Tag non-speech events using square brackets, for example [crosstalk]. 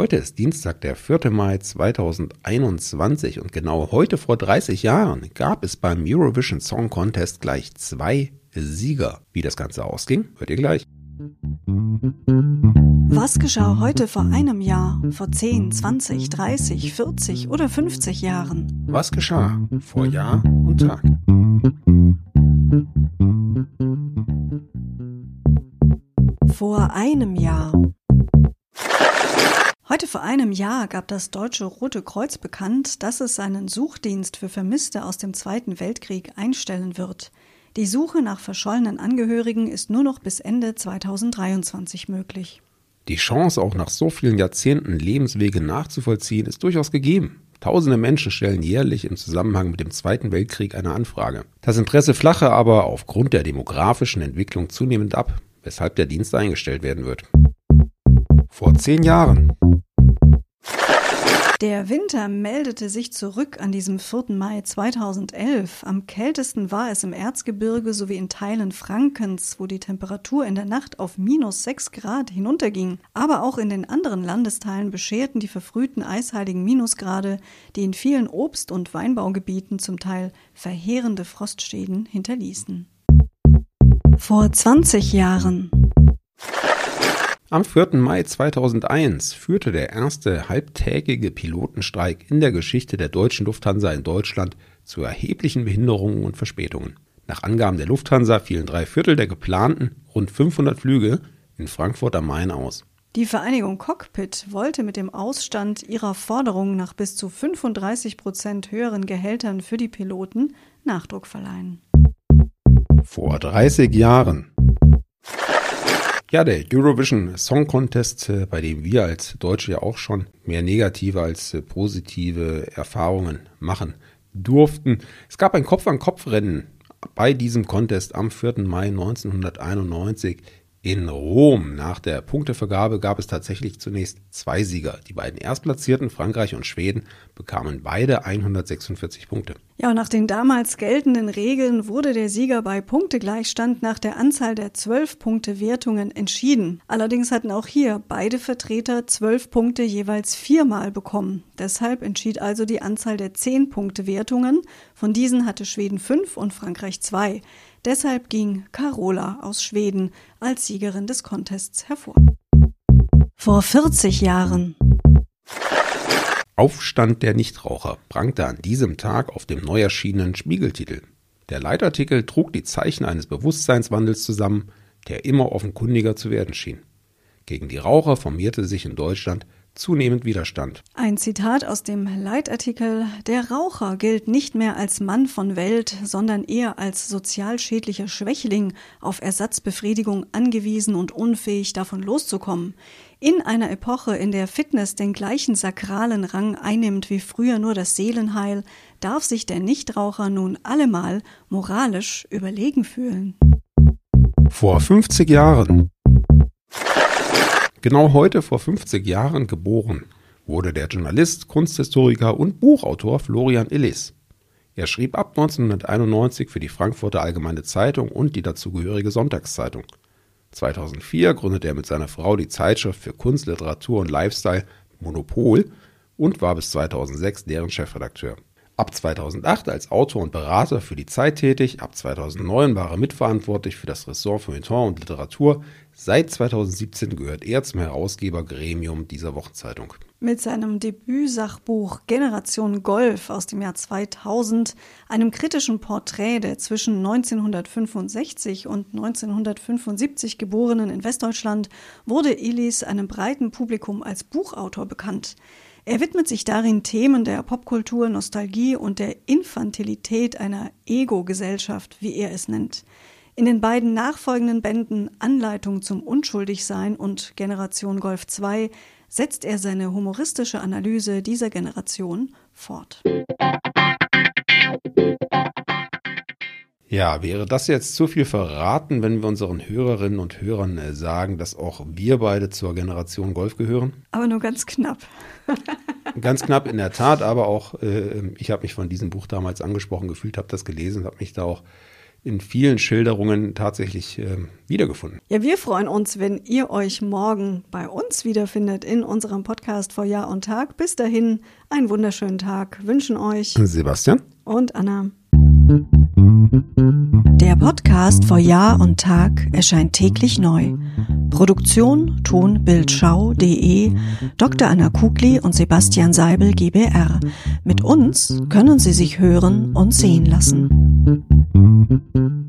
Heute ist Dienstag, der 4. Mai 2021 und genau heute vor 30 Jahren gab es beim Eurovision Song Contest gleich zwei Sieger. Wie das Ganze ausging, hört ihr gleich. Was geschah heute vor einem Jahr, vor 10, 20, 30, 40 oder 50 Jahren? Was geschah vor Jahr und Tag? Vor einem Jahr. Heute vor einem Jahr gab das Deutsche Rote Kreuz bekannt, dass es seinen Suchdienst für Vermisste aus dem Zweiten Weltkrieg einstellen wird. Die Suche nach verschollenen Angehörigen ist nur noch bis Ende 2023 möglich. Die Chance, auch nach so vielen Jahrzehnten Lebenswege nachzuvollziehen, ist durchaus gegeben. Tausende Menschen stellen jährlich im Zusammenhang mit dem Zweiten Weltkrieg eine Anfrage. Das Interesse flache aber aufgrund der demografischen Entwicklung zunehmend ab, weshalb der Dienst eingestellt werden wird. Vor zehn Jahren der Winter meldete sich zurück an diesem 4. Mai 2011. Am kältesten war es im Erzgebirge sowie in Teilen Frankens, wo die Temperatur in der Nacht auf minus 6 Grad hinunterging. Aber auch in den anderen Landesteilen bescherten die verfrühten eisheiligen Minusgrade, die in vielen Obst- und Weinbaugebieten zum Teil verheerende Frostschäden hinterließen. Vor 20 Jahren am 4. Mai 2001 führte der erste halbtägige Pilotenstreik in der Geschichte der deutschen Lufthansa in Deutschland zu erheblichen Behinderungen und Verspätungen. Nach Angaben der Lufthansa fielen drei Viertel der geplanten rund 500 Flüge in Frankfurt am Main aus. Die Vereinigung Cockpit wollte mit dem Ausstand ihrer Forderung nach bis zu 35 Prozent höheren Gehältern für die Piloten Nachdruck verleihen. Vor 30 Jahren ja, der Eurovision Song Contest, äh, bei dem wir als Deutsche ja auch schon mehr negative als äh, positive Erfahrungen machen durften. Es gab ein Kopf-an-Kopf-Rennen bei diesem Contest am 4. Mai 1991 in Rom. Nach der Punktevergabe gab es tatsächlich zunächst zwei Sieger. Die beiden Erstplatzierten, Frankreich und Schweden, bekamen beide 146 Punkte. Ja, nach den damals geltenden Regeln wurde der Sieger bei Punktegleichstand nach der Anzahl der 12-Punkte-Wertungen entschieden. Allerdings hatten auch hier beide Vertreter 12 Punkte jeweils viermal bekommen. Deshalb entschied also die Anzahl der 10-Punkte-Wertungen. Von diesen hatte Schweden fünf und Frankreich zwei. Deshalb ging Carola aus Schweden als Siegerin des Contests hervor. Vor 40 Jahren. Aufstand der Nichtraucher prangte an diesem Tag auf dem neu erschienenen Spiegeltitel. Der Leitartikel trug die Zeichen eines Bewusstseinswandels zusammen, der immer offenkundiger zu werden schien. Gegen die Raucher formierte sich in Deutschland zunehmend Widerstand. Ein Zitat aus dem Leitartikel Der Raucher gilt nicht mehr als Mann von Welt, sondern eher als sozial schädlicher Schwächling, auf Ersatzbefriedigung angewiesen und unfähig davon loszukommen. In einer Epoche, in der Fitness den gleichen sakralen Rang einnimmt wie früher nur das Seelenheil, darf sich der Nichtraucher nun allemal moralisch überlegen fühlen. Vor 50 Jahren Genau heute vor 50 Jahren geboren wurde der Journalist, Kunsthistoriker und Buchautor Florian Illis. Er schrieb ab 1991 für die Frankfurter Allgemeine Zeitung und die dazugehörige Sonntagszeitung. 2004 gründete er mit seiner Frau die Zeitschrift für Kunst, Literatur und Lifestyle Monopol und war bis 2006 deren Chefredakteur. Ab 2008 als Autor und Berater für die Zeit tätig, ab 2009 war er mitverantwortlich für das Ressort Feuilleton und Literatur. Seit 2017 gehört er zum Herausgebergremium dieser Wochenzeitung. Mit seinem Debütsachbuch Generation Golf aus dem Jahr 2000, einem kritischen Porträt der zwischen 1965 und 1975 Geborenen in Westdeutschland, wurde Elis einem breiten Publikum als Buchautor bekannt. Er widmet sich darin Themen der Popkultur, Nostalgie und der Infantilität einer Ego-Gesellschaft, wie er es nennt. In den beiden nachfolgenden Bänden Anleitung zum Unschuldigsein und Generation Golf 2 setzt er seine humoristische Analyse dieser Generation fort. Ja, wäre das jetzt zu viel verraten, wenn wir unseren Hörerinnen und Hörern äh, sagen, dass auch wir beide zur Generation Golf gehören? Aber nur ganz knapp. [laughs] ganz knapp in der Tat, aber auch äh, ich habe mich von diesem Buch damals angesprochen gefühlt, habe das gelesen, habe mich da auch in vielen Schilderungen tatsächlich äh, wiedergefunden. Ja, wir freuen uns, wenn ihr euch morgen bei uns wiederfindet in unserem Podcast vor Jahr und Tag. Bis dahin, einen wunderschönen Tag wünschen euch Sebastian und Anna. Der Podcast vor Jahr und Tag erscheint täglich neu. Produktion tonbildschau.de Dr. Anna Kugli und Sebastian Seibel GBR. Mit uns können Sie sich hören und sehen lassen. Mm-hmm.